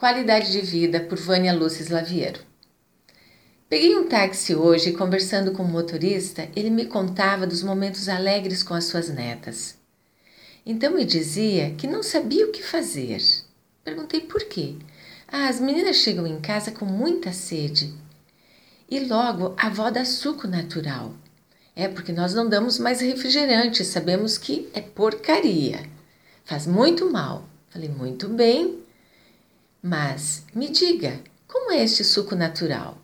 Qualidade de Vida, por Vânia Lúcia Slaviero. Peguei um táxi hoje e, conversando com o motorista, ele me contava dos momentos alegres com as suas netas. Então me dizia que não sabia o que fazer. Perguntei por quê. Ah, as meninas chegam em casa com muita sede. E logo a avó dá suco natural. É porque nós não damos mais refrigerante, sabemos que é porcaria. Faz muito mal. Falei, muito bem. Mas me diga, como é este suco natural?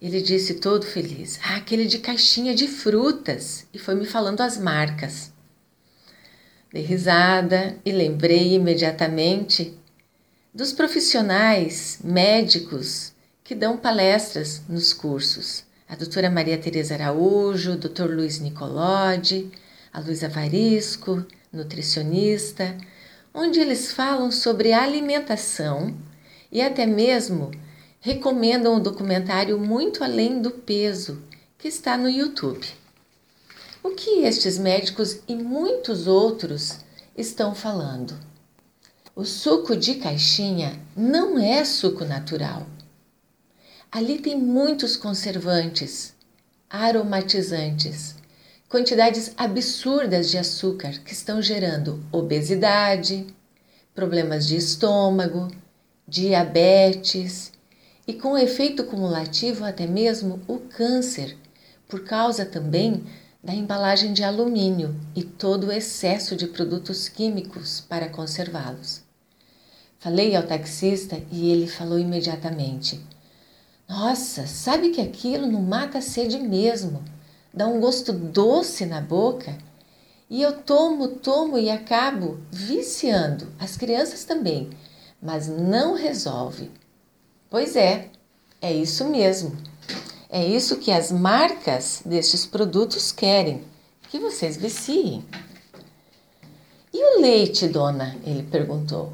Ele disse todo feliz: Ah, aquele de caixinha de frutas, e foi me falando as marcas. Dei risada e lembrei imediatamente dos profissionais médicos que dão palestras nos cursos. A doutora Maria Tereza Araújo, o doutor Luiz Nicolodi, a Luísa Varisco, nutricionista, onde eles falam sobre alimentação e até mesmo recomendam um documentário Muito Além do Peso, que está no YouTube. O que estes médicos e muitos outros estão falando? O suco de caixinha não é suco natural. Ali tem muitos conservantes, aromatizantes, quantidades absurdas de açúcar que estão gerando obesidade, problemas de estômago, diabetes e, com efeito cumulativo, até mesmo o câncer, por causa também da embalagem de alumínio e todo o excesso de produtos químicos para conservá-los. Falei ao taxista e ele falou imediatamente: Nossa, sabe que aquilo não mata a sede mesmo dá um gosto doce na boca e eu tomo, tomo e acabo viciando. As crianças também, mas não resolve. Pois é, é isso mesmo. É isso que as marcas destes produtos querem, que vocês viciem. E o leite, dona? Ele perguntou.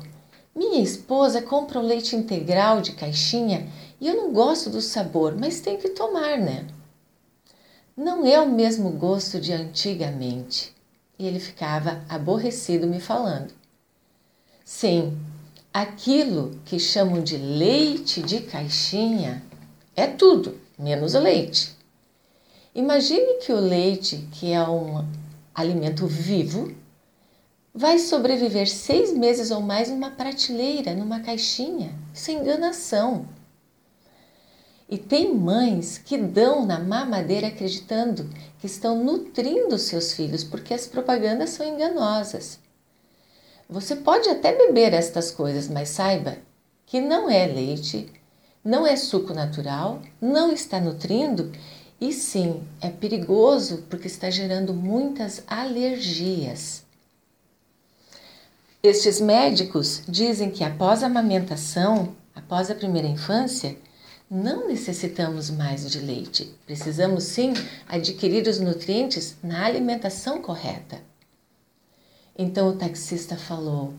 Minha esposa compra o leite integral de caixinha e eu não gosto do sabor, mas tem que tomar, né? Não é o mesmo gosto de antigamente. E ele ficava aborrecido me falando. Sim, aquilo que chamam de leite de caixinha é tudo, menos o leite. Imagine que o leite, que é um alimento vivo, vai sobreviver seis meses ou mais numa prateleira, numa caixinha. Isso é enganação. E tem mães que dão na mamadeira acreditando que estão nutrindo seus filhos porque as propagandas são enganosas. Você pode até beber estas coisas, mas saiba que não é leite, não é suco natural, não está nutrindo e sim é perigoso porque está gerando muitas alergias. Estes médicos dizem que após a amamentação, após a primeira infância, não necessitamos mais de leite. Precisamos sim adquirir os nutrientes na alimentação correta. Então o taxista falou: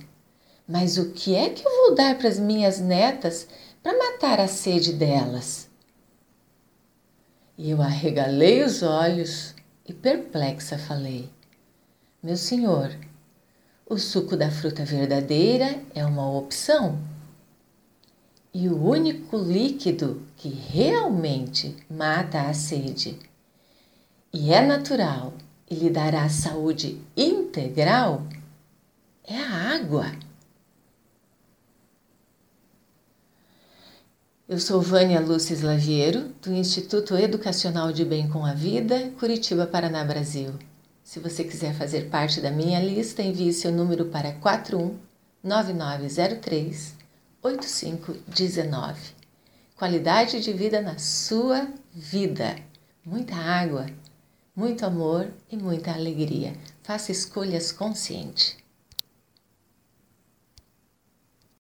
Mas o que é que eu vou dar para as minhas netas para matar a sede delas? E eu arregalei os olhos e perplexa falei: Meu senhor, o suco da fruta verdadeira é uma opção e o único líquido que realmente mata a sede e é natural e lhe dará saúde integral é a água. Eu sou Vânia Lúcia Slaviero, do Instituto Educacional de Bem com a Vida, Curitiba, Paraná, Brasil. Se você quiser fazer parte da minha lista, envie seu número para 419903 8519. Qualidade de vida na sua vida. Muita água, muito amor e muita alegria. Faça escolhas conscientes.